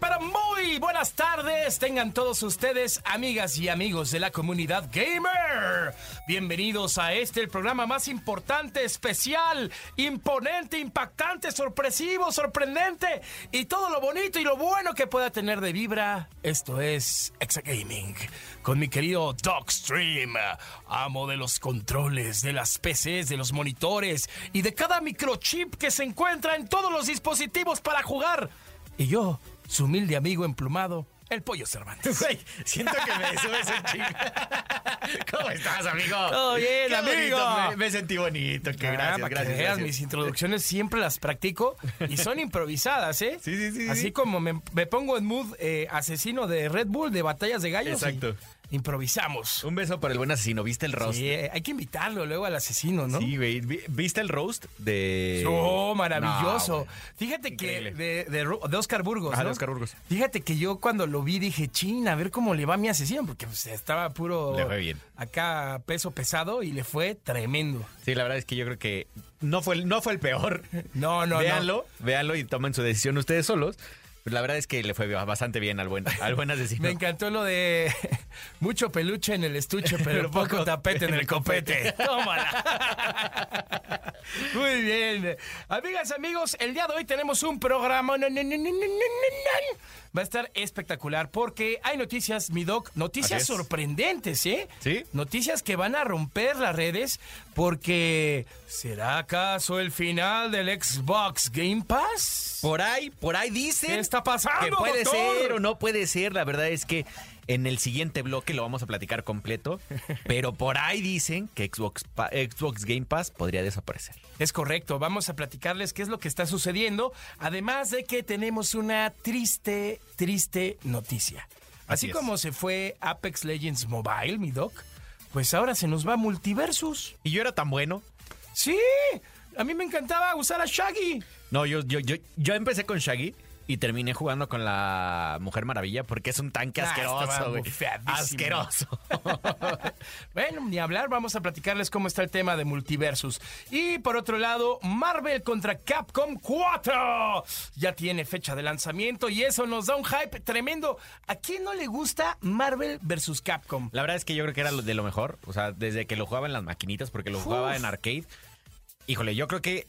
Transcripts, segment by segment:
Pero muy buenas tardes. Tengan todos ustedes, amigas y amigos de la comunidad gamer. Bienvenidos a este, el programa más importante, especial, imponente, impactante, sorpresivo, sorprendente y todo lo bonito y lo bueno que pueda tener de vibra. Esto es Exa Gaming con mi querido Dogstream, amo de los controles, de las PCs, de los monitores y de cada microchip que se encuentra en todos los dispositivos para jugar. Y yo, su humilde amigo emplumado, el Pollo Cervantes. Güey, siento que me subes un chingo. ¿Cómo estás, amigo? Todo bien, Qué amigo. bonito, Me, me sentí bonito. Que Ah, gracias, para que gracias, veas, gracias. mis introducciones siempre las practico y son improvisadas, ¿eh? Sí, sí, sí, Así sí. como me, me pongo en mood eh, asesino de Red Bull, de batallas de gallos. y Exacto. Improvisamos. Un beso para el buen asesino. ¿Viste el roast? Sí, hay que invitarlo luego al asesino, ¿no? Sí, güey. Vi- ¿Viste el roast de. Oh, maravilloso. No. Fíjate que de, de, Oscar Burgos. Ajá, de ¿no? Oscar Burgos. Fíjate que yo cuando lo vi dije, china, a ver cómo le va a mi asesino, porque pues, estaba puro. Le fue bien. Acá peso pesado y le fue tremendo. Sí, la verdad es que yo creo que no fue el, no fue el peor. No, no, no. véanlo, véanlo y tomen su decisión ustedes solos. Pero la verdad es que le fue bastante bien al buen, al buen asesino. Me encantó lo de mucho peluche en el estuche, pero poco tapete en el copete. Tómala. Muy bien. Amigas, amigos, el día de hoy tenemos un programa. Va a estar espectacular porque hay noticias, mi doc, noticias sorprendentes, ¿eh? Sí. Noticias que van a romper las redes porque ¿será acaso el final del Xbox Game Pass? Por ahí, por ahí dicen. ¿Qué está pasando, Que puede doctor? ser o no puede ser. La verdad es que en el siguiente bloque lo vamos a platicar completo. pero por ahí dicen que Xbox, Xbox Game Pass podría desaparecer. Es correcto, vamos a platicarles qué es lo que está sucediendo, además de que tenemos una triste, triste noticia. Así, como se fue Apex Legends Mobile, mi doc, pues ahora se nos va Multiversus. Y yo era tan bueno. Sí, a mí me encantaba usar a Shaggy. No, yo, yo, yo, yo empecé con Shaggy y terminé jugando con la Mujer Maravilla porque es un tanque Ah, asqueroso, güey. Asqueroso. Bueno, ni hablar, vamos a platicarles cómo está el tema de Multiversus. Y por otro lado, Marvel contra Capcom 4. Ya tiene fecha de lanzamiento y eso nos da un hype tremendo. ¿A quién no le gusta Marvel versus Capcom? La verdad es que yo creo que era de lo mejor. O sea, desde que lo jugaba en las maquinitas, porque lo jugaba en arcade. Híjole, yo creo que.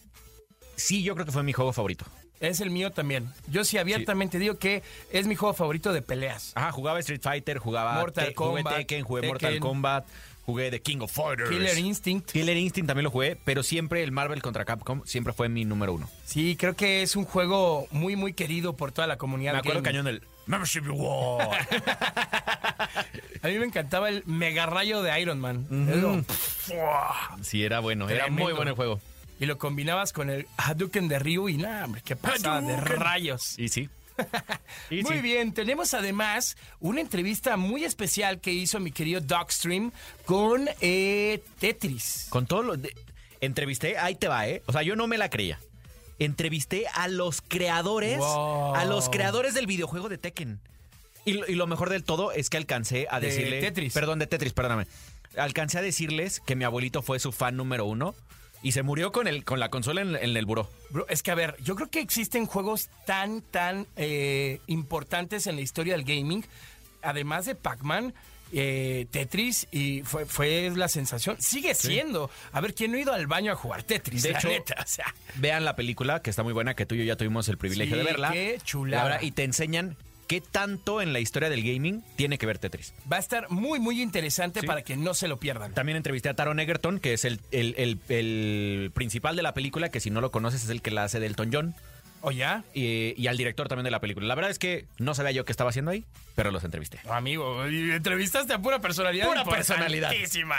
Sí, yo creo que fue mi juego favorito. Es el mío también. Yo sí abiertamente digo que es mi juego favorito de peleas. Ajá, jugaba Street Fighter, jugaba Mortal Te- jugué Kombat, Tekken, jugué Tekken. Mortal Kombat, jugué The King of Fighters. Killer Instinct. Killer Instinct también lo jugué, pero siempre el Marvel contra Capcom siempre fue mi número uno. Sí, creo que es un juego muy, muy querido por toda la comunidad. Me acuerdo gaming. cañón del Membership Reward. A mí me encantaba el mega rayo de Iron Man. Sí, era bueno, era muy bueno el juego. Y lo combinabas con el Hadouken de Ryu y nada, hombre, qué pasada de rayos. Y sí. Y Muy sí. bien, tenemos además una entrevista muy especial que hizo mi querido Dogstream con eh, Tetris. Con todo lo. de- entrevisté, ahí te va, ¿eh? O sea, yo no me la creía. Entrevisté a los creadores, Wow. a los creadores del videojuego de Tekken. Y, lo- y lo mejor del todo es que alcancé a De decirle. Tetris. Perdón, de Tetris, perdóname. Alcancé a decirles que mi abuelito fue su fan número uno y se murió con, el, con la consola en, en el buró. Bro, es que a ver, yo creo que existen juegos tan, tan eh, importantes en la historia del gaming, además de Pac-Man. eh, Tetris y fue, fue la sensación. Sigue siendo. A ver, ¿quién no ha ido al baño a jugar Tetris? De la hecho, neta, o sea. Vean la película, que está muy buena, que tú y yo ya tuvimos el privilegio Sí, de verla. qué chulada. La verdad, y te enseñan qué tanto en la historia del gaming tiene que ver Tetris. Va a estar muy, muy interesante Sí. para que no se lo pierdan. También entrevisté a Taron Egerton, que es el, el- el- el principal de la película, que si no lo conoces es el que la hace del Elton John. ¿O ya? Y, y al director también de la película. La verdad es que no sabía yo qué estaba haciendo ahí, pero los entrevisté. Amigo, entrevistaste a pura personalidad. Pura personalidad.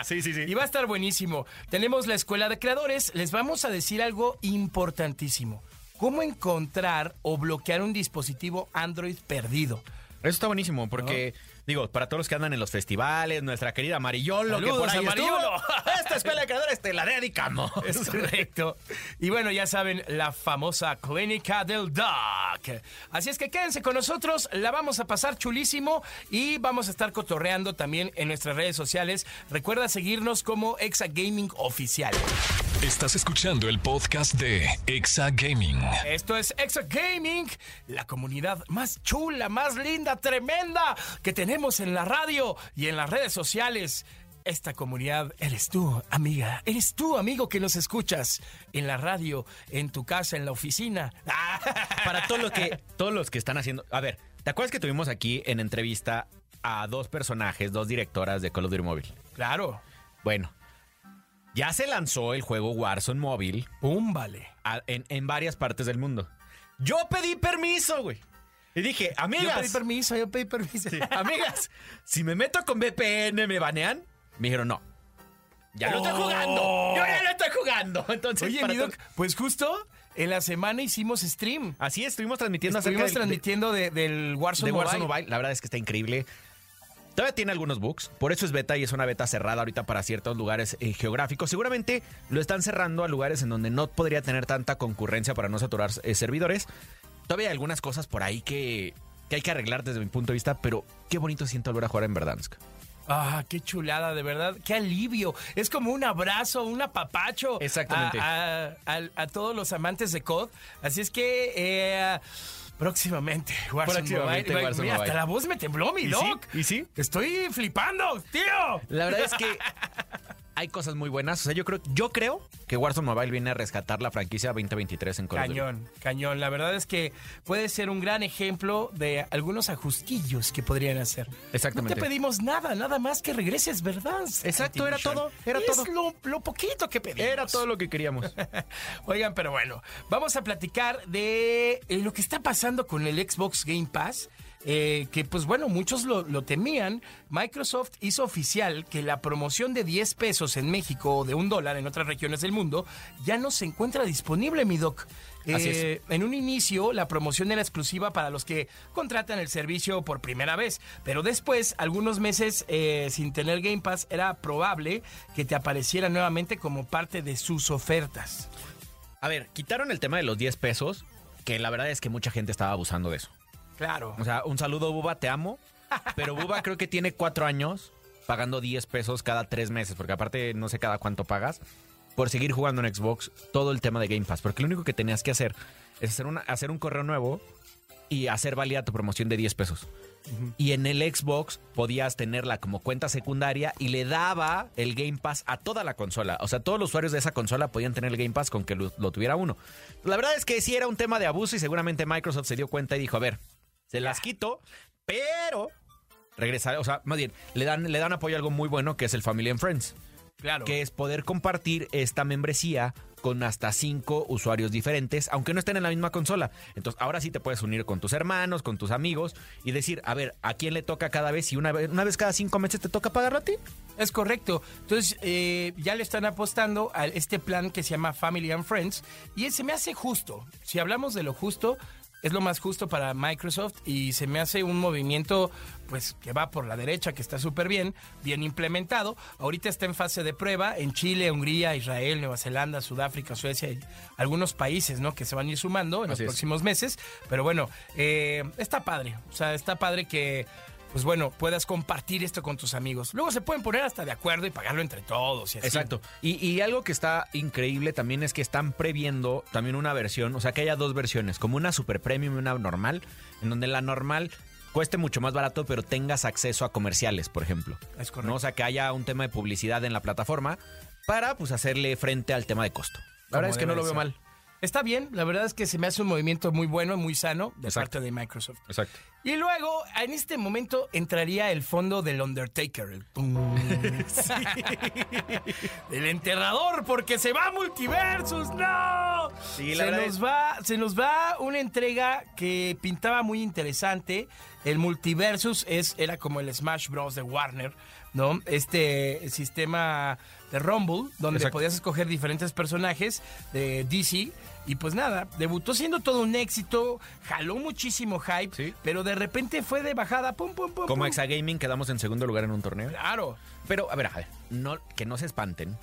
Sí, sí, sí. Y va a estar buenísimo. Tenemos la escuela de creadores. Les vamos a decir algo importantísimo. Cómo encontrar o bloquear un dispositivo Android perdido. Eso está buenísimo porque, digo, para todos los que andan en los festivales, nuestra querida Marillolo, que por ahí Amarillolo. estuvo, esta escuela de creadores te la dedicamos. Es correcto. Y bueno, ya saben, la famosa clínica del Doc. Así es que quédense con nosotros, la vamos a pasar chulísimo y vamos a estar cotorreando también en nuestras redes sociales. Recuerda seguirnos como Exa Gaming Oficial. Estás escuchando el podcast de Exa Gaming. Esto es Exa Gaming, la comunidad más chula, más linda, tremenda que tenemos en la radio y en las redes sociales. Esta comunidad eres tú, amiga. Eres tú, amigo, que nos escuchas en la radio, en tu casa, en la oficina. Para todo lo que, todos los que están haciendo. A ver, ¿te acuerdas que tuvimos aquí en entrevista a dos personajes, dos directoras de Call of Duty Móvil? Claro. Bueno, ya se lanzó el juego Warzone Móvil Pum, vale. a- en, en varias partes del mundo. Yo pedí permiso, güey. Y dije, Yo amigas, pedí permiso, yo pedí permiso. amigas, si me meto con VPN, ¿me banean? Me dijeron, no. Ya lo estoy Oh. jugando. Yo ya lo estoy jugando. Entonces, Oye, para mi Doc, todos- pues justo en la semana hicimos stream. así estuvimos transmitiendo Estuvimos acerca del- de- transmitiendo de- del Warzone, de Warzone Mobile. Mobile. La verdad es que está increíble. Todavía tiene algunos bugs, por eso es beta y es una beta cerrada ahorita para ciertos lugares eh, geográficos. Seguramente lo están cerrando a lugares en donde no podría tener tanta concurrencia para no saturar eh, servidores. Todavía hay algunas cosas por ahí que, que hay que arreglar desde mi punto de vista, pero qué bonito siento volver a jugar en Verdansk. Ah, qué chulada, de verdad. Qué alivio. Es como un abrazo, un apapacho. Exactamente. A, a- a- a todos los amantes de COD. Así es que eh, próximamente, Warzone Próximamente, Mobile. Warzone Mira, Mobile. hasta la voz me tembló, mi ¿Y sí? ¿Y sí? Estoy flipando, tío. La verdad es que hay cosas muy buenas. O sea, yo creo, yo creo que Warzone Mobile viene a rescatar la franquicia 2023 en Duty. Cañón, cañón. La verdad es que puede ser un gran ejemplo de algunos ajustillos que podrían hacer. Exactamente. No te pedimos nada, nada más que regreses, ¿verdad? Exacto, era todo, era es todo. Lo, lo poquito que pedimos. Era todo lo que queríamos. Oigan, pero bueno, vamos a platicar de eh, lo que está pasando con el Xbox Game Pass. Eh, que pues bueno, muchos lo, lo temían. Microsoft hizo oficial que la promoción de 10 pesos en México o de un dólar en otras regiones del mundo ya no se encuentra disponible, mi doc. Así Eh, En un inicio, la promoción era exclusiva para los que contratan el servicio por primera vez, pero después, algunos meses eh, sin tener Game Pass, era probable que te apareciera nuevamente como parte de sus ofertas. A ver, quitaron el tema de los 10 pesos, que la verdad es que mucha gente estaba abusando de eso. Claro. O sea, un saludo, Buba, te amo. Pero Buba creo que tiene cuatro años pagando 10 pesos cada tres meses, porque aparte no sé cada cuánto pagas, por seguir jugando en Xbox todo el tema de Game Pass. Porque lo único que tenías que hacer es hacer, una, hacer un correo nuevo y hacer válida tu promoción de 10 pesos. Y en el Xbox podías tenerla como cuenta secundaria y le daba el Game Pass a toda la consola. O sea, todos los usuarios de esa consola podían tener el Game Pass con que lo, lo tuviera uno. La verdad es que sí era un tema de abuso y seguramente Microsoft se dio cuenta y dijo, a ver, se las quito, pero regresar, o sea, más bien, le dan, le dan apoyo a algo muy bueno que es el Family and Friends, Claro. que es poder compartir esta membresía con hasta cinco usuarios diferentes, aunque no estén en la misma consola. Entonces, ahora sí te puedes unir con tus hermanos, con tus amigos y decir, a ver, ¿a quién le toca cada vez? Y una vez, una vez cada cinco meses te toca pagarlo a ti. Es correcto. Entonces, eh, ya le están apostando a este plan que se llama Family and Friends y se me hace justo. Si hablamos de lo justo, es lo más justo para Microsoft y se me hace un movimiento pues que va por la derecha, que está súper bien, bien implementado. Ahorita está en fase de prueba en Chile, Hungría, Israel, Nueva Zelanda, Sudáfrica, Suecia y algunos países, ¿no? Que se van a ir sumando en Así los es. próximos meses. Pero bueno, eh, está padre. O sea, está padre que pues bueno, puedas compartir esto con tus amigos. Luego se pueden poner hasta de acuerdo y pagarlo entre todos y así. Exacto. Y, y algo que está increíble también es que están previendo también una versión, o sea, que haya dos versiones, como una super premium y una normal, en donde la normal cueste mucho más barato, pero tengas acceso a comerciales, por ejemplo. Es correcto. ¿no? O sea, que haya un tema de publicidad en la plataforma para pues hacerle frente al tema de costo. La verdad es que no lo veo ser. mal. Está bien, la verdad es que se me hace un movimiento muy bueno, muy sano de Exacto. parte de Microsoft. Exacto. Y luego, en este momento, entraría el fondo del Undertaker. El. El enterrador, porque se va Multiversus, ¡no! Sí, la se, nos es- va, se nos va una entrega que pintaba muy interesante. El Multiversus es, era como el Smash Bros. de Warner, ¿no? Este sistema de Rumble, donde Exacto. podías escoger diferentes personajes de DC. Y pues nada, debutó siendo todo un éxito, jaló muchísimo hype, Sí. pero de repente fue de bajada, pum, pum, pum. Como pum. Exagaming quedamos en segundo lugar en un torneo. Claro. Pero, a ver, a ver, no, que no se espanten.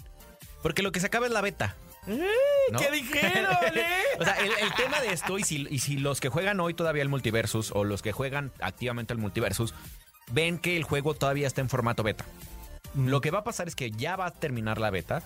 Porque lo que se acaba es la beta. ¿no? ¿Qué dijeron, eh? O sea, el, el tema de esto, y si, y si los que juegan hoy todavía el multiversus, o los que juegan activamente el multiversus, ven que el juego todavía está en formato beta. Lo que va a pasar es que ya va a terminar la beta.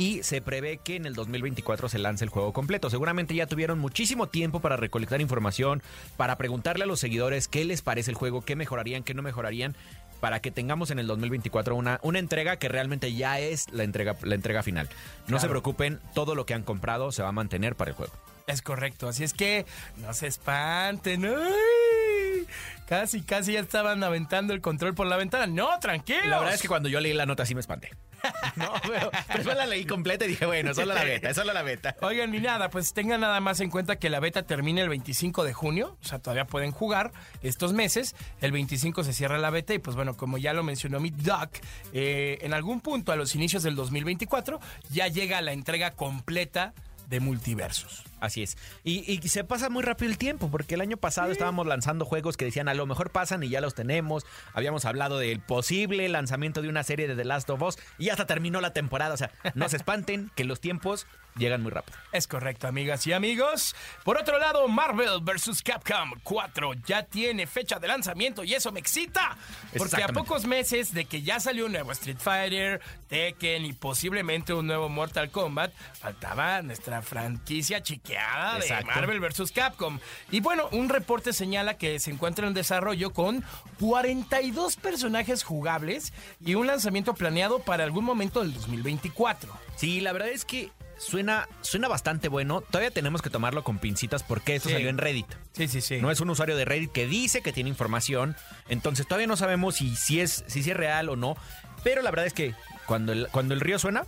Y se prevé que en el 2024 se lance el juego completo. Seguramente ya tuvieron muchísimo tiempo para recolectar información, para preguntarle a los seguidores qué les parece el juego, qué mejorarían, qué no mejorarían, para que tengamos en el 2024 una, una entrega que realmente ya es la entrega, la entrega final. No se preocupen, todo lo que han comprado se va a mantener para el juego. Es correcto, así es que no se espanten. ¡Ay! Casi, casi ya estaban aventando el control por la ventana. No, tranquilos. La verdad es que cuando yo leí la nota sí me espanté. No, pero después la leí completa y dije, bueno, solo la beta, solo la beta. Oigan, ni nada, pues tengan nada más en cuenta que la beta termina el 25 de junio, o sea, todavía pueden jugar estos meses. El 25 se cierra la beta y pues bueno, como ya lo mencionó mi Doc, eh, en algún punto a los inicios del 2024 ya llega la entrega completa de multiversos. Así es. Y, y se pasa muy rápido el tiempo, porque el año pasado estábamos lanzando juegos que decían a lo mejor pasan y ya los tenemos. Habíamos hablado del posible lanzamiento de una serie de The Last of Us y hasta terminó la temporada. O sea, no se espanten que los tiempos llegan muy rápido. Es correcto, amigas y amigos. Por otro lado, Marvel vs. Capcom 4 ya tiene fecha de lanzamiento y eso me excita. Porque a pocos meses de que ya salió un nuevo Street Fighter, Tekken y posiblemente un nuevo Mortal Kombat, faltaba nuestra franquicia chiqueada de. Marvel vs. Capcom. Y bueno, un reporte señala que se encuentra en desarrollo con 42 personajes jugables y un lanzamiento planeado para algún momento del 2024. Sí, la verdad es que suena, suena bastante bueno. Todavía tenemos que tomarlo con pincitas porque esto Sí. salió en Reddit. Sí, sí, sí. No es un usuario de Reddit que dice que tiene información. Entonces todavía no sabemos si, si, es, si, es real o no. Pero la verdad es que cuando el, cuando el río suena,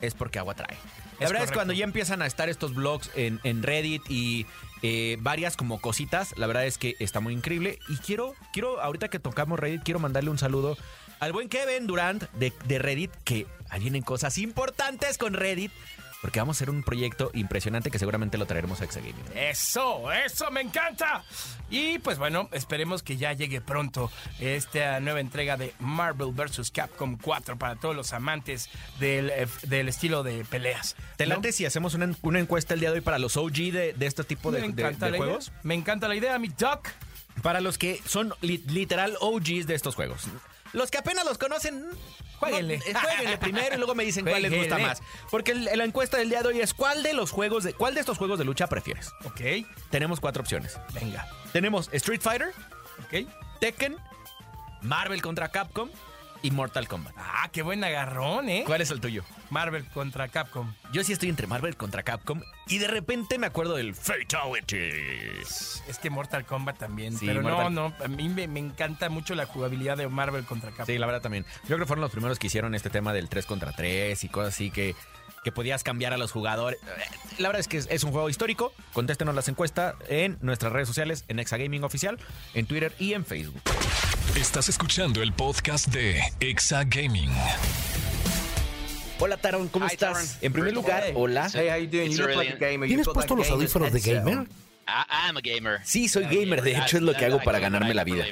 es porque agua trae. La Es verdad es correcto. que cuando ya empiezan a estar estos blogs en, en Reddit y eh, varias como cositas, la verdad es que está muy increíble. Y quiero, quiero, ahorita que tocamos Reddit, quiero mandarle un saludo al buen Kevin Durant de, de Reddit, que ahí vienen cosas importantes con Reddit. Porque vamos a hacer un proyecto impresionante que seguramente lo traeremos a Exagaming. Eso, eso me encanta. Y pues bueno, esperemos que ya llegue pronto esta nueva entrega de Marvel vs. Capcom 4 para todos los amantes del, eh, del estilo de peleas. ¿Te ¿no? late si hacemos una, una encuesta el día de hoy para los OG de, de este tipo de, juegos? idea. Me encanta la idea, mi Doc. Para los que son li- literal OGs de estos juegos. Los que apenas los conocen, Jueguenle. no, eh, jueguenle primero y luego me dicen cuál les gusta Jueguenle. más. Porque el- la encuesta del día de hoy es ¿cuál de los juegos de cuál de estos juegos de lucha prefieres? Ok, Tenemos cuatro opciones. venga. Tenemos Street Fighter, Ok. Tekken, Marvel contra Capcom y Mortal Kombat. Ah, qué buen agarrón, ¿eh? ¿Cuál es el tuyo? Marvel contra Capcom. Yo sí estoy entre Marvel contra Capcom y de repente me acuerdo del Fatality. Es que Mortal Kombat también. Sí, pero Mortal- no, no. A mí me, me encanta mucho la jugabilidad de Marvel contra Capcom. Sí, la verdad también. Yo creo que fueron los primeros que hicieron este tema del 3 contra 3 y cosas así que, que podías cambiar a los jugadores. La verdad es que es, es un juego histórico. Contéstenos las encuestas en nuestras redes sociales, en Exagaming Oficial, en Twitter y en Facebook. Estás escuchando el podcast de Exa Gaming. Hola Taron, ¿cómo Hi, estás? Taron. En primer lugar, hola. Hey, how you doing? You You look look like like a a gamer. ¿Tienes puesto los audífonos de gamer? I, I'm a gamer. Sí, soy gamer, de hecho es lo que hago para ganarme la vida.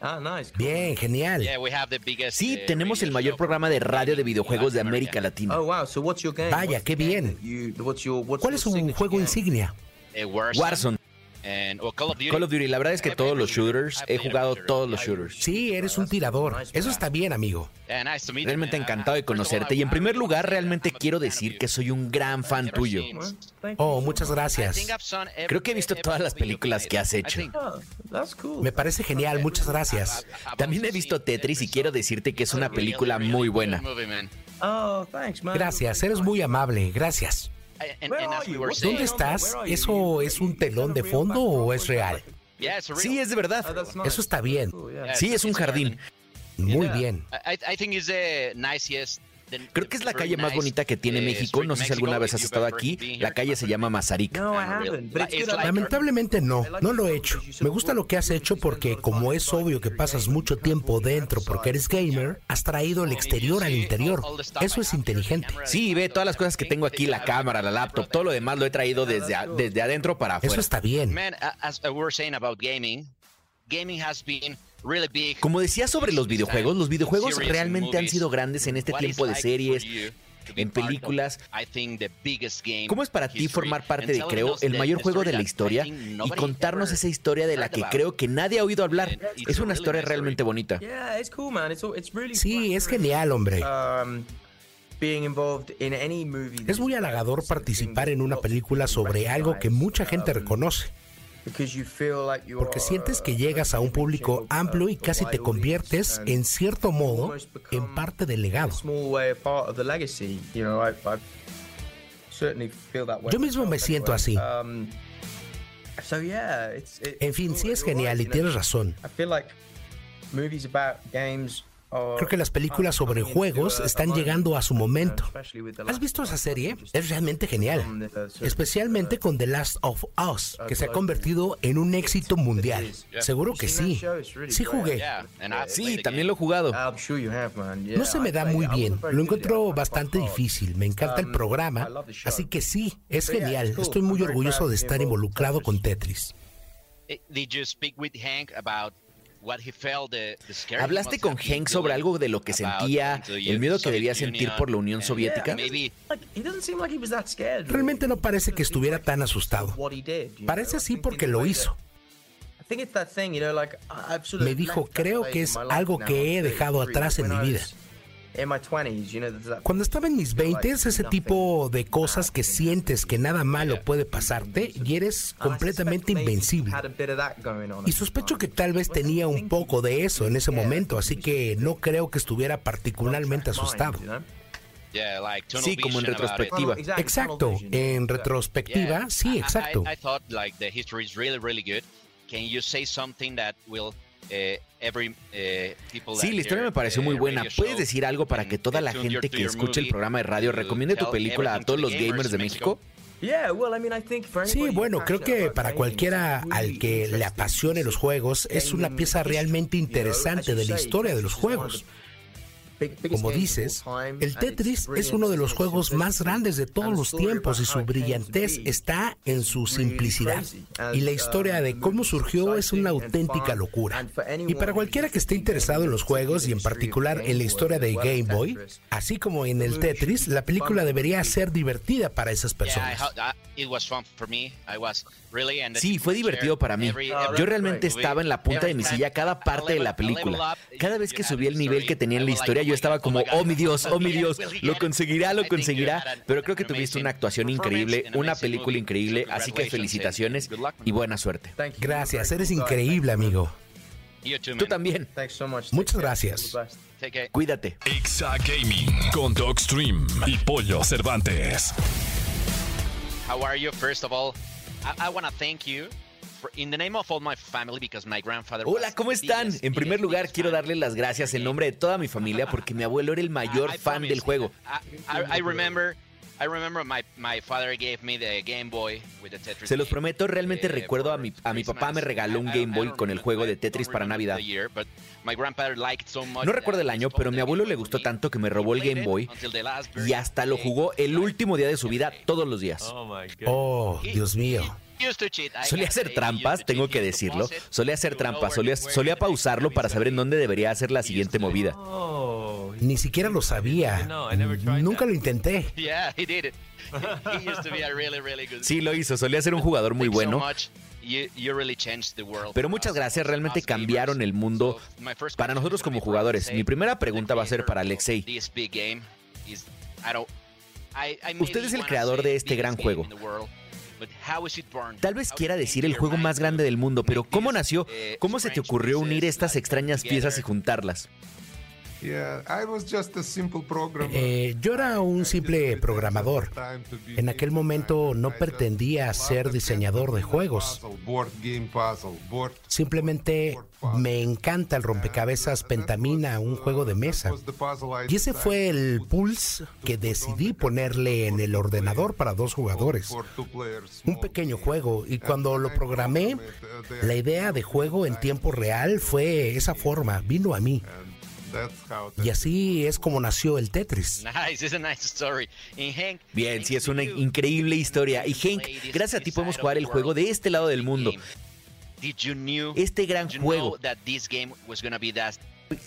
Ah, nice. Bien, genial. Yeah, we have the biggest, Sí, uh, tenemos el mayor programa de radio de videojuegos de América Latina. Oh, wow. So what's your game? Vaya, qué bien. ¿Cuál es su signature juego insignia? Uh, Warzone. Call of Duty. Call of Duty, la verdad es que todos los shooters, he jugado todos los shooters. Sí, eres un tirador. Eso está bien, amigo. Yeah, nice to meet you, Realmente encantado de conocerte I- y en primer really lugar realmente I'm a quiero big fan decir of que you. soy un gran fan tuyo. since- Thank you. Oh, muchas I gracias. think I've seen every- Creo que he visto todas las películas made. que has I hecho. think- Oh. Me parece genial, muchas gracias. I've También he also visto seen Tetris y quiero decirte que es una película muy good buena. Oh. Gracias, eres muy amable. Gracias. ¿Dónde estás? ¿Eso es un telón de fondo o es real? Sí, es de verdad. Nice. Eso está bien. Sí, es un jardín. Muy bien. I, I think it's the nicest Creo que es la calle más bonita que tiene México. No sé si alguna vez has estado aquí. La calle se llama Mazarik. Lamentablemente no, no lo he hecho. Me gusta lo que has hecho porque como es obvio que pasas mucho tiempo dentro porque eres gamer, has traído el exterior al interior. Eso es inteligente. Sí, ve todas las cosas que tengo aquí, la cámara, la laptop, todo lo demás lo he traído desde, a- desde adentro para afuera. Eso está bien. Gaming, gaming has been. Como decía sobre los videojuegos, los videojuegos realmente han sido grandes en este tiempo de series, en películas. ¿Cómo es para ti formar parte de, creo, el mayor juego de la historia y contarnos esa historia de la que creo que nadie ha oído hablar? Es una historia realmente bonita. Yeah, it's cool, man. It's, it's really Sí, es genial, hombre. um, being involved in any movie. Es muy halagador participar en una película sobre algo que mucha gente reconoce, Porque sientes que llegas a un público amplio y casi te conviertes, en cierto modo, en parte del legado. Yo mismo me siento así. Um, En fin, sí es genial y tienes razón. I feel like movies about games are- Creo que las películas sobre juegos están llegando a su momento. ¿Has visto esa serie? Es realmente genial. Especialmente con The Last of Us, que se ha convertido en un éxito mundial. Seguro que sí. Sí jugué. Sí, también lo he jugado. No se me da muy bien. Lo encuentro bastante difícil. Me encanta el programa. Así que sí, es genial. Estoy muy orgulloso de estar involucrado con Tetris. Did you speak with Hank about what he felt the, the scare he ¿Hablaste con Hank sobre algo de lo que sentía, el miedo que debía sentir por la Unión Soviética? Realmente no parece que estuviera tan asustado. Parece así porque lo hizo. Me dijo, creo que es algo que he dejado 33, atrás en mi vida. Was in my 20s, you know, there's that- Cuando estaba en mis 20 ese tipo de cosas que sientes que nada malo puede pasarte y eres And I completamente invencible. had a bit of that going on Y sospecho que tal vez tenía un poco de eso en ese momento, así que no creo que estuviera particularmente asustado. Sí, como en retrospectiva. Exacto, en retrospectiva, sí, I- I- exacto. Every uh, people Sí, la historia me pareció uh, muy buena. ¿Puedes decir algo para que toda la gente que escuche el programa de radio recomiende tu película a todos to los gamers de México? Sí, bueno, creo que para cualquiera al que le apasione los juegos, es una pieza realmente interesante de la historia de los juegos. Como dices, el Tetris es uno de los juegos más grandes de todos los tiempos y su brillantez está en su simplicidad. Y la historia de cómo surgió es una auténtica locura. Y para cualquiera que esté interesado en los juegos y en particular en la historia de Game Boy, así como en el Tetris, la película debería ser divertida para esas personas. ho- I- it was fun for me. I was really and Sí, fue divertido para mí. Yo realmente estaba en la punta de mi silla cada parte de la película. Cada vez que subía el nivel que tenía en la historia, yo estaba como, oh mi Dios, oh mi Dios, lo conseguirá, lo conseguirá. Pero creo que tuviste una actuación increíble, una película increíble, así que felicitaciones y buena suerte. Gracias, eres increíble, amigo. Tú también. Muchas gracias. Cuídate. Exa Gaming con Dogstream y Pollo Cervantes. How are you? First of all, I, I want to thank you in the name of all my family because my grandfather. Hola, ¿cómo están? En primer lugar, quiero fan. darles las gracias en nombre de toda mi familia porque mi abuelo era el mayor fan del juego. I, I, I remember, I remember my, my father gave me the Game Boy with the Tetris. Se los prometo, realmente Eh, recuerdo a mi, a mi papá me regaló un Game Boy con el juego de Tetris para Navidad. No recuerdo el año, pero mi abuelo le gustó tanto que me robó el Game Boy y hasta lo jugó el último día de su vida todos los días. Oh, Dios mío. Solía hacer trampas, tengo que decirlo. Solía hacer trampas, solía, solía pausarlo para saber en dónde debería hacer la siguiente movida. Ni siquiera lo sabía. Nunca lo intenté. Sí, lo hizo, solía ser un jugador muy bueno. Pero muchas gracias, realmente cambiaron el mundo para nosotros como jugadores. Mi primera pregunta va a ser para Alexei. Usted es el creador de este gran juego. Tal vez quiera decir el juego más grande del mundo, pero ¿cómo nació? eh, ¿Cómo se te ocurrió unir estas extrañas piezas y juntarlas? Eh, yo era un simple programador. En aquel momento no pretendía ser diseñador de juegos. Simplemente me encanta el rompecabezas Pentamina, un juego de mesa. Y ese fue el pulse que decidí ponerle en el ordenador para dos jugadores. Un pequeño juego. Y cuando lo programé, la idea de juego en tiempo real fue esa forma, vino a mí. Y así es como nació el Tetris. Bien, sí, es una increíble historia. Y Hank, gracias a ti podemos jugar el juego de este lado del mundo. Este gran juego.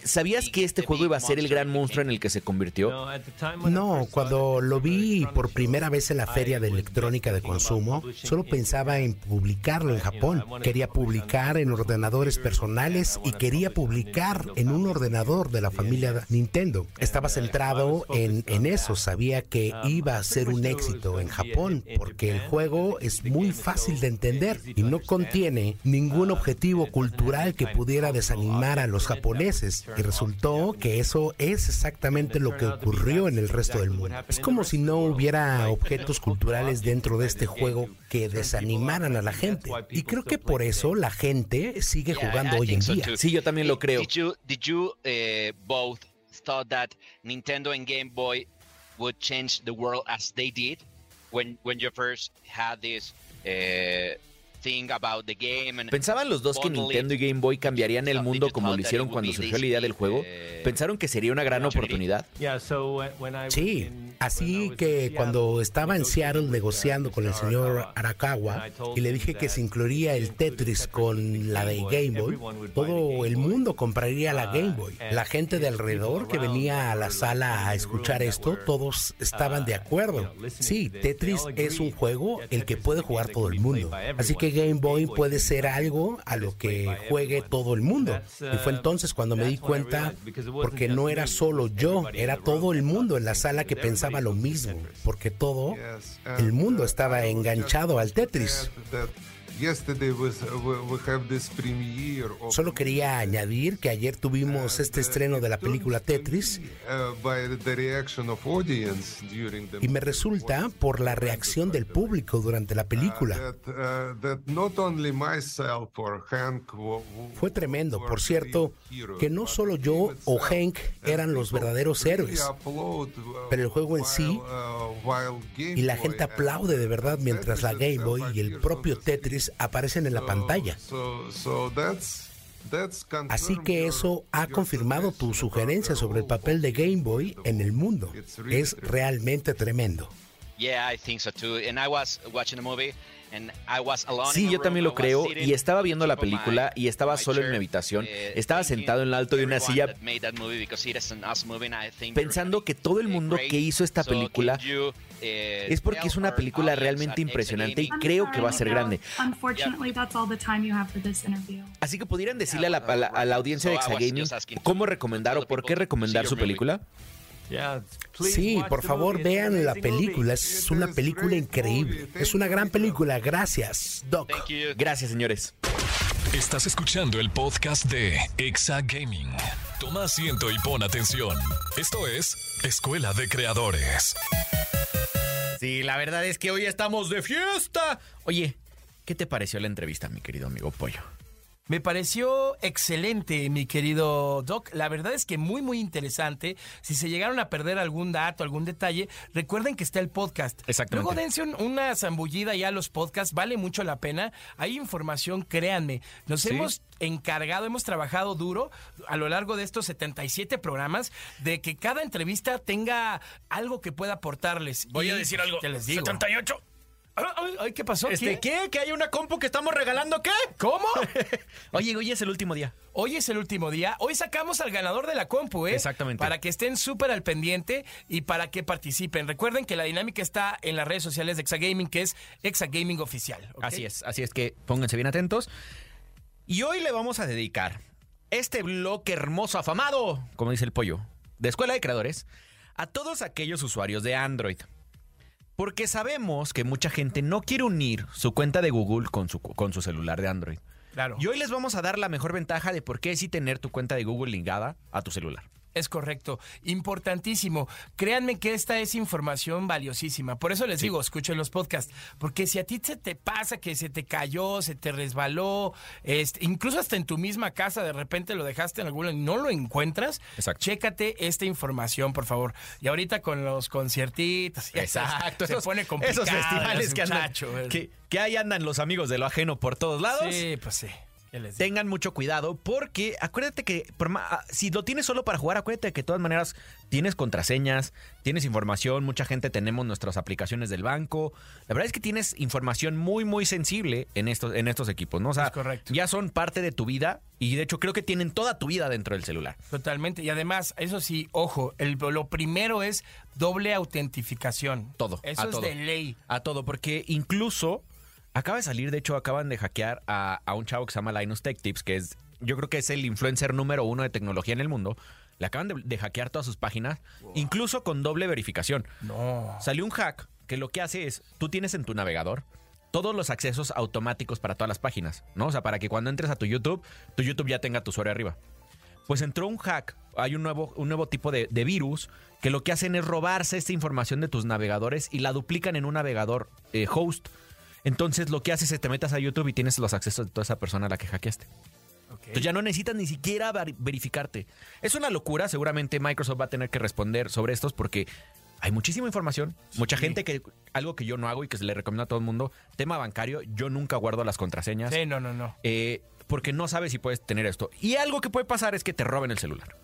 ¿Sabías que este juego iba a ser el gran monstruo en el que se convirtió? No, cuando lo vi por primera vez en la feria de electrónica de consumo, solo pensaba en publicarlo en Japón. Quería publicar en ordenadores personales y quería publicar en un ordenador de la familia Nintendo. Estaba centrado en, eso, sabía que iba a ser un éxito en Japón porque el juego es muy fácil de entender y no contiene ningún objetivo cultural que pudiera desanimar a los japoneses y resultó que eso es exactamente lo que ocurrió en el resto del mundo. Es como si no hubiera objetos culturales dentro de este juego que desanimaran a la gente. Y creo que por eso la gente sigue jugando hoy en día. Sí, yo también lo creo. Did you, eh, both thought that Nintendo and Game Boy would change the world as they did when when you first had this uh, ¿Pensaban los dos que Nintendo y Game Boy cambiarían el mundo como lo hicieron cuando surgió la idea del juego? ¿Pensaron que sería una gran oportunidad? Sí, así que cuando estaba en Seattle negociando con el señor Arakawa y le dije que se incluiría el Tetris con la de Game Boy, todo el mundo compraría la Game Boy. La gente de alrededor que venía a la sala a escuchar esto, todos estaban de acuerdo. Sí, Tetris es un juego el que puede jugar todo el mundo. Así que Game Boy puede ser algo a lo que juegue todo el mundo. Y fue entonces cuando me di cuenta, porque no era solo yo, era todo el mundo en la sala que pensaba lo mismo, porque todo el mundo estaba enganchado al Tetris. Solo quería añadir que ayer tuvimos este estreno de la película Tetris y me resulta por la reacción del público durante la película. Fue tremendo, por cierto, que no solo yo o Hank eran los verdaderos héroes, pero el juego en sí y la gente aplaude de verdad mientras la Game Boy y el propio Tetris aparecen en la pantalla. Así que eso ha confirmado tu sugerencia sobre el papel de Game Boy en el mundo. Es realmente tremendo. Sí, yo también lo creo y estaba viendo la película y estaba solo en mi habitación, estaba sentado en lo alto de una silla pensando que todo el mundo que hizo esta película es porque es una película realmente impresionante y creo que va a ser grande. Así que pudieran decirle a la, audiencia de Exagaming cómo recomendar o por qué recomendar su película. Sí, por favor vean la película. Es una película increíble. Es una gran película. Gracias, Doc. Gracias, señores. Estás escuchando el podcast de Exa Gaming. Toma asiento y pon atención. Esto es Escuela de Creadores. Sí, la verdad es que hoy estamos de fiesta. Oye, ¿qué te pareció la entrevista, mi querido amigo Pollo? Me pareció excelente, mi querido Doc. La verdad es que muy, muy interesante. Si se llegaron a perder algún dato, algún detalle, recuerden que está el podcast. Exactamente. Luego dense una zambullida ya a los podcasts, vale mucho la pena. Hay información, créanme. Nos hemos encargado, hemos trabajado duro a lo largo de estos 77 programas de que cada entrevista tenga algo que pueda aportarles. Voy a decir algo. ¿Qué les digo? 78. Ay, ¿qué pasó? Este, ¿Qué? ¿Que hay una compu que estamos regalando? ¿Qué? ¿Cómo? Oye, hoy es el último día. Hoy es el último día. Hoy sacamos al ganador de la compu, ¿eh? Exactamente. Para que estén súper al pendiente y para que participen. Recuerden que la dinámica está en las redes sociales de Exagaming, que es Exagaming Oficial. Así es, así es que pónganse bien atentos. Y hoy le vamos a dedicar este bloque hermoso, afamado, como dice el pollo, de Escuela de Creadores, a todos aquellos usuarios de Android. Porque sabemos que mucha gente no quiere unir su cuenta de Google con su, con su celular de Android. Claro. Y hoy les vamos a dar la mejor ventaja de por qué sí tener tu cuenta de Google ligada a tu celular. Es correcto. Importantísimo. Créanme que esta es información valiosísima. Por eso les digo, escuchen los podcasts. Porque si a ti se te pasa que se te cayó, se te resbaló, este, incluso hasta en tu misma casa de repente lo dejaste en algún y no lo encuentras, chécate esta información, por favor. Y ahorita con los conciertitos. Exacto. Se pone complicado. Esos festivales que andan. Que, que ahí andan los amigos de lo ajeno por todos lados. Sí, pues sí. Tengan mucho cuidado porque acuérdate que ah, si lo tienes solo para jugar, acuérdate que de todas maneras tienes contraseñas, tienes información, mucha gente tenemos nuestras aplicaciones del banco. La verdad es que tienes información muy, muy sensible en estos, en estos equipos, ¿no? O sea, ya son parte de tu vida y de hecho creo que tienen toda tu vida dentro del celular. Totalmente. Y además, eso sí, ojo, el, lo primero es doble autentificación. Todo. Eso es de ley. A todo, porque incluso Acaba de salir, de hecho, acaban de hackear a, un chavo que se llama Linus Tech Tips, que es, yo creo que es el influencer número uno de tecnología en el mundo. Le acaban de, hackear todas sus páginas, incluso con doble verificación. No. Salió un hack que lo que hace es, tú tienes en tu navegador todos los accesos automáticos para todas las páginas, ¿no? O sea, para que cuando entres a tu YouTube, tu YouTube ya tenga tu usuario arriba. Pues entró un hack, hay un nuevo, un nuevo tipo de, virus que lo que hacen es robarse esta información de tus navegadores y la duplican en un navegador eh, host. Entonces lo que haces es te metas a YouTube y tienes los accesos de toda esa persona a la que hackeaste. Entonces ya no necesitas ni siquiera verificarte. Es una locura, seguramente Microsoft va a tener que responder sobre estos porque hay muchísima información, mucha gente que algo que yo no hago y que se le recomiendo a todo el mundo, tema bancario, yo nunca guardo las contraseñas. Sí, no, no, no. Eh, porque no sabes si puedes tener esto. Y algo que puede pasar es que te roben el celular.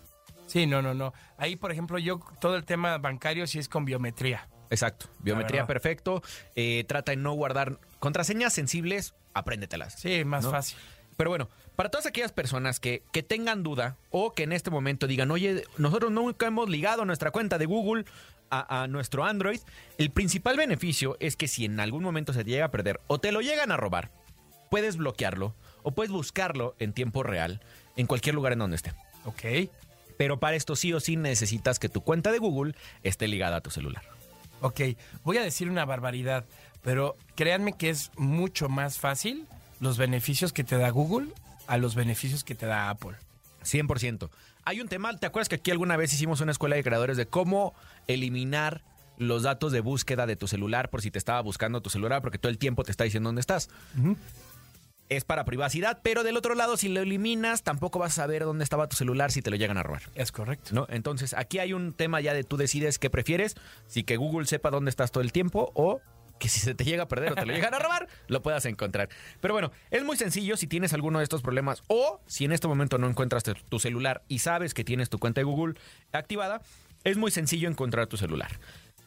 Sí, no, no, no. Ahí, por ejemplo, yo todo el tema bancario sí es con biometría. Exacto. Biometría perfecto. Eh, trata de no guardar contraseñas sensibles, apréndetelas. Sí, más fácil. Pero bueno, para todas aquellas personas que, que, tengan duda o que en este momento digan, oye, nosotros nunca hemos ligado nuestra cuenta de Google a, a, nuestro Android, el principal beneficio es que si en algún momento se te llega a perder o te lo llegan a robar, puedes bloquearlo o puedes buscarlo en tiempo real en cualquier lugar en donde esté. Ok. Pero para esto sí o sí necesitas que tu cuenta de Google esté ligada a tu celular. Ok, voy a decir una barbaridad, pero créanme que es mucho más fácil los beneficios que te da Google a los beneficios que te da Apple. 100%. Hay un tema, ¿te acuerdas que aquí alguna vez hicimos una escuela de creadores de cómo eliminar los datos de búsqueda de tu celular por si te estaba buscando tu celular porque todo el tiempo te está diciendo dónde estás? es para privacidad, pero del otro lado, si lo eliminas, tampoco vas a saber dónde estaba tu celular si te lo llegan a robar. Es correcto. ¿No? Entonces, aquí hay un tema ya de tú decides qué prefieres, si que Google sepa dónde estás todo el tiempo o que si se te llega a perder o te lo llegan a robar, lo puedas encontrar. Pero bueno, es muy sencillo si tienes alguno de estos problemas o si en este momento no encuentras tu celular y sabes que tienes tu cuenta de Google activada, es muy sencillo encontrar tu celular.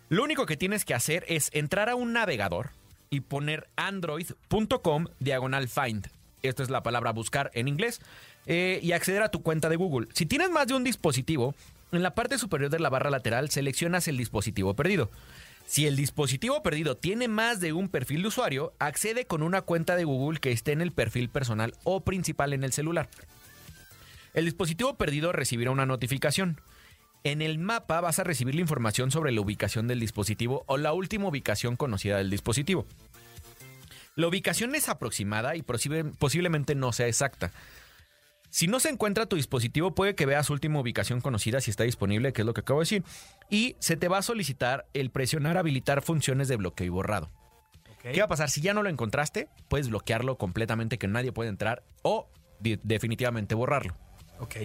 Lo único que tienes que hacer es entrar a un navegador, y poner android.com diagonal find. Esto es la palabra buscar en inglés. Eh, y acceder a tu cuenta de Google. Si tienes más de un dispositivo, en la parte superior de la barra lateral seleccionas el dispositivo perdido. Si el dispositivo perdido tiene más de un perfil de usuario, accede con una cuenta de Google que esté en el perfil personal o principal en el celular. El dispositivo perdido recibirá una notificación. En el mapa vas a recibir la información sobre la ubicación del dispositivo o la última ubicación conocida del dispositivo. La ubicación es aproximada y posiblemente no sea exacta. Si no se encuentra tu dispositivo, puede que veas última ubicación conocida si está disponible, que es lo que acabo de decir. Y se te va a solicitar el presionar habilitar funciones de bloqueo y borrado. ¿Qué va a pasar? Si ya no lo encontraste, puedes bloquearlo completamente, que nadie puede entrar, o definitivamente borrarlo. Ok.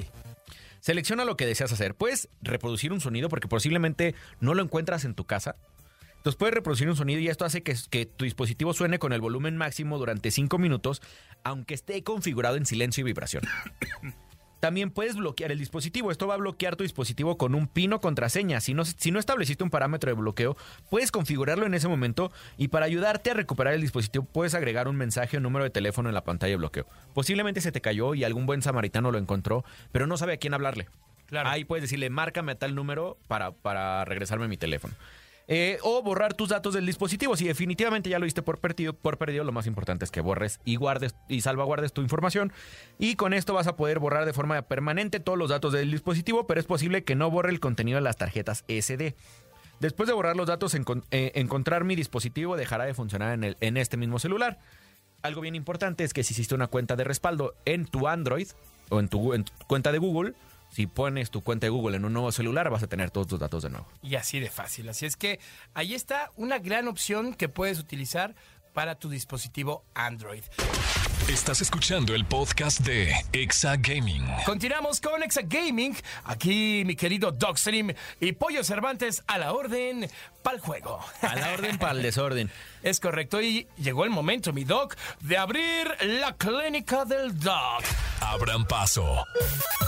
Selecciona lo que deseas hacer. Puedes reproducir un sonido porque posiblemente no lo encuentras en tu casa. Entonces puedes reproducir un sonido y esto hace que, que tu dispositivo suene con el volumen máximo durante 5 minutos, aunque esté configurado en silencio y vibración. También puedes bloquear el dispositivo. Esto va a bloquear tu dispositivo con un pin o contraseña. Si no, si no estableciste un parámetro de bloqueo, puedes configurarlo en ese momento y para ayudarte a recuperar el dispositivo puedes agregar un mensaje o número de teléfono en la pantalla de bloqueo. Posiblemente se te cayó y algún buen samaritano lo encontró, pero no sabe a quién hablarle. Ahí puedes decirle, márcame a tal número para, para regresarme mi teléfono. Eh, o borrar tus datos del dispositivo. Si definitivamente ya lo viste por perdido, por perdido, lo más importante es que borres y guardes y salvaguardes tu información. Y con esto vas a poder borrar de forma permanente todos los datos del dispositivo, pero es posible que no borre el contenido de las tarjetas SD. Después de borrar los datos, eh, encontrar mi dispositivo dejará de funcionar en, este mismo celular. Algo bien importante es que si hiciste una cuenta de respaldo en tu Android o en tu cuenta de Google, si pones tu cuenta de Google en un nuevo celular, vas a tener todos tus datos de nuevo. Y así de fácil. Así es que ahí está una gran opción que puedes utilizar para tu dispositivo Android. Estás escuchando el podcast de Exa Gaming. Continuamos con Exa Gaming. Aquí mi querido Dogstream y Pollo Cervantes a la orden para el juego. A la orden para el desorden. Es correcto. Y llegó el momento, mi Doc, de abrir la clínica del Doc. Abran paso.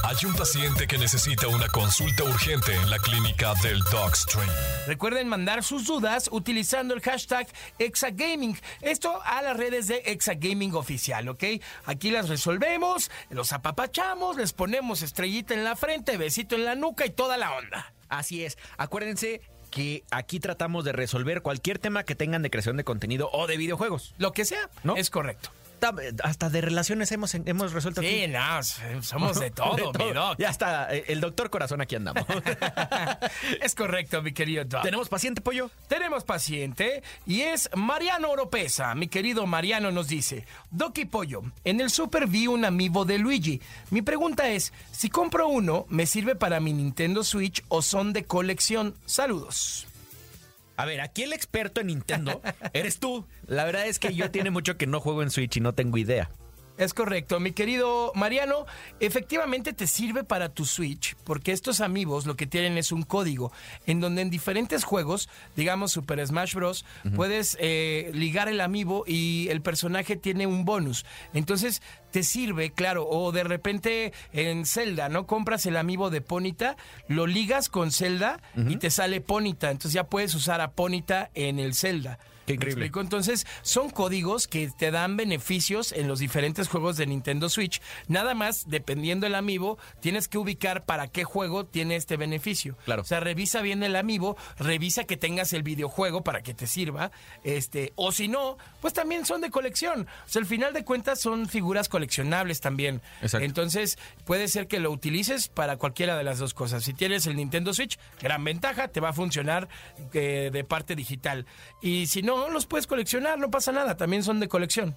Hay un paciente que necesita una consulta urgente en la clínica del Dogstream. Recuerden mandar sus dudas utilizando el hashtag Exagaming. Esto a las redes de Exagaming Oficial, ¿ok? Aquí las resolvemos, los apapachamos, les ponemos estrellita en la frente, besito en la nuca y toda la onda. Así es. Acuérdense que aquí tratamos de resolver cualquier tema que tengan de creación de contenido o de videojuegos. Lo que sea, ¿no? Es correcto hasta de relaciones hemos, hemos resuelto. Sí, no, somos de todo, mi doc. Ya está, eh, el doctor corazón aquí andamos. es correcto, mi querido doc. ¿Tenemos paciente, pollo? Tenemos paciente y es Mariano Oropesa. Mi querido Mariano nos dice, Doc y pollo, en el super vi un amiibo de Luigi. Mi pregunta es, si compro uno, ¿me sirve para mi Nintendo Switch o son de colección? Saludos. A ver, aquí el experto en Nintendo eres tú. La verdad es que yo tiene mucho que no juego en Switch y no tengo idea. Es correcto, mi querido Mariano. Efectivamente te sirve para tu Switch, porque estos amigos lo que tienen es un código en donde en diferentes juegos, digamos Super Smash Bros, puedes eh, ligar el amiibo y el personaje tiene un bonus. Entonces te sirve, claro, o de repente en Zelda, ¿no? Compras el amiibo de Ponita, lo ligas con Zelda y te sale Ponita. Entonces ya puedes usar a Ponita en el Zelda increíble. Entonces, son códigos que te dan beneficios en los diferentes juegos de Nintendo Switch. Nada más, dependiendo del amiibo, tienes que ubicar para qué juego tiene este beneficio. Claro. O sea, revisa bien el amiibo, revisa que tengas el videojuego para que te sirva. Este, o si no, pues también son de colección. O sea, al final de cuentas son figuras coleccionables también. Exacto. Entonces, puede ser que lo utilices para cualquiera de las dos cosas. Si tienes el Nintendo Switch, gran ventaja, te va a funcionar eh, de parte digital. Y si no, los puedes coleccionar, no pasa nada, también son de colección.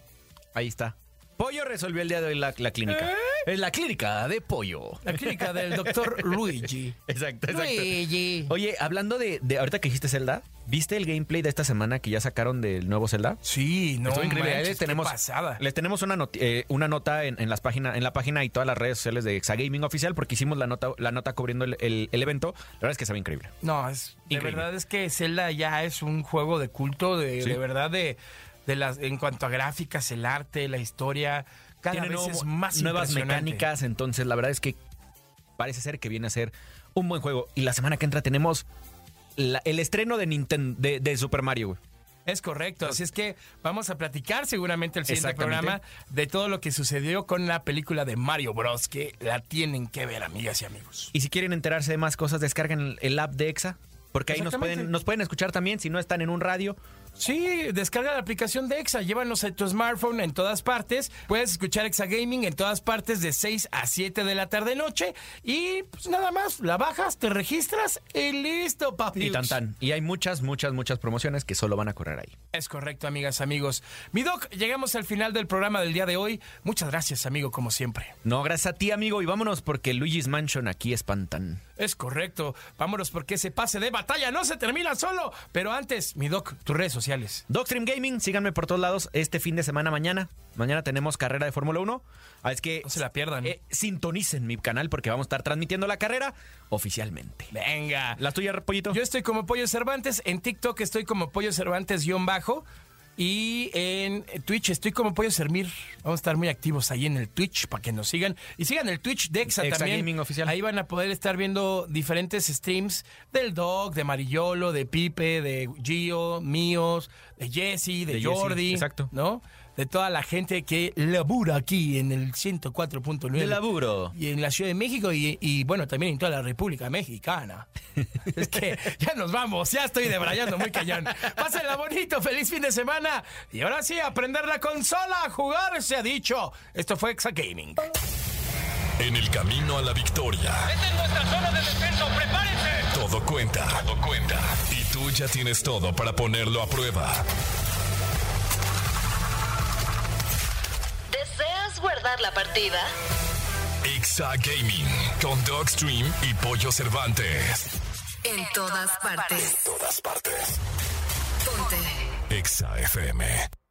Ahí está. Pollo resolvió el día de hoy la, clínica. ¿Eh? Es la clínica de pollo. La clínica del doctor Luigi. Exacto, exacto. Luigi. Oye, hablando de, de, ahorita que dijiste Zelda, ¿viste el gameplay de esta semana que ya sacaron del nuevo Zelda? Sí, no. Estuvo increíble. Manches, les tenemos, pasada. les tenemos una, eh, una nota en, en, las páginas, en la página y todas las redes sociales de Exagaming Oficial porque hicimos la nota, la nota cubriendo el, el, el evento. La verdad es que se ve increíble. No, es, de verdad es que Zelda ya es un juego de culto, de, Sí. de verdad de, de las, en cuanto a gráficas, el arte, la historia, cada Tiene vez nuevo- es más nuevas mecánicas, entonces la verdad es que parece ser que viene a ser un buen juego. Y la semana que entra tenemos la- el estreno de Nintendo de, de Super Mario. güey. Es correcto, así es que vamos a platicar seguramente el siguiente programa de todo lo que sucedió con la película de Mario Bros. que la tienen que ver, amigas y amigos. Y si quieren enterarse de más cosas, descarguen el, app de Exa. Porque ahí nos pueden, nos pueden escuchar también si no están en un radio. Sí, descarga la aplicación de Exa, llévanos a tu smartphone en todas partes. Puedes escuchar Exa Gaming en todas partes de 6 a 7 de la tarde noche y pues nada más, la bajas, te registras y listo, papi. Y tan tan. Y hay muchas, muchas, muchas promociones que solo van a correr ahí. Es correcto, amigas, amigos. Mi doc, llegamos al final del programa del día de hoy. Muchas gracias, amigo, como siempre. No, gracias a ti, amigo. Y vámonos porque Luigi's Mansion aquí espantan. Es correcto. Vámonos porque ese pase de batalla no se termina solo. Pero antes, mi doc, tus redes sociales. Dogstream Gaming, síganme por todos lados este fin de semana mañana. Mañana tenemos carrera de Fórmula 1. Así que No se la pierdan. eh, sintonicen mi canal porque vamos a estar transmitiendo la carrera oficialmente. Venga. ¿Las tuyas, Pollito? Yo estoy como Pollo Cervantes. En TikTok estoy como Pollo Cervantes-bajo. Y en Twitch estoy como Pollo Sermir. Vamos a estar muy activos ahí en el Twitch para que nos sigan. Y sigan el Twitch de Exa, Exa también. Gaming Oficial. Ahí van a poder estar viendo diferentes streams del Dog, de Marillolo, de Pipe, de Gio, míos, de Jesse, de, De Jesse, Jordi. exacto. ¿No? De toda la gente que labura aquí en el 104.9. De laburo. Y en la Ciudad de México y, y, bueno, también en toda la República Mexicana. es que ya nos vamos, ya estoy debrayando muy cañón. Pásenla bonito, feliz fin de semana. Y ahora sí, aprender la consola, a jugar, se ha dicho. Esto fue Exa Gaming. En el camino a la victoria, Esta es nuestra zona de defensa, prepárense. todo cuenta. Todo cuenta. Y tú ya tienes todo para ponerlo a prueba. Guardar la partida? Exa Gaming con Dogstream y Pollo Cervantes. En todas partes. En todas partes. Ponte. Exa FM.